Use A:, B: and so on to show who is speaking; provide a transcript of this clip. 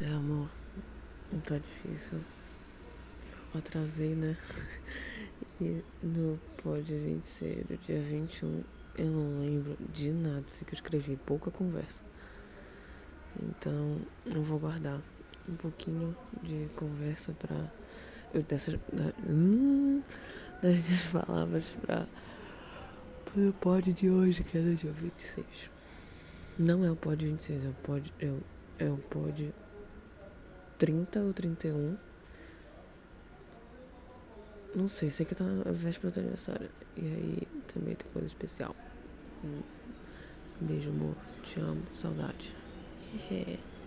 A: É, amor, não tá difícil. Eu atrasei, né? E no pod 26 do dia 21, eu não lembro de nada. Sei que eu escrevi pouca conversa. Então, eu vou guardar um pouquinho de conversa pra. Eu, dessas. Da, hum, das minhas palavras pra. Pro pod de hoje, que é do dia 26. Não é o pod 26, é o pod. É é o pod 30 ou 31. Não sei, sei que tá a véspera do aniversário. E aí também tem coisa especial. Um beijo, amor. Te amo. Saudade.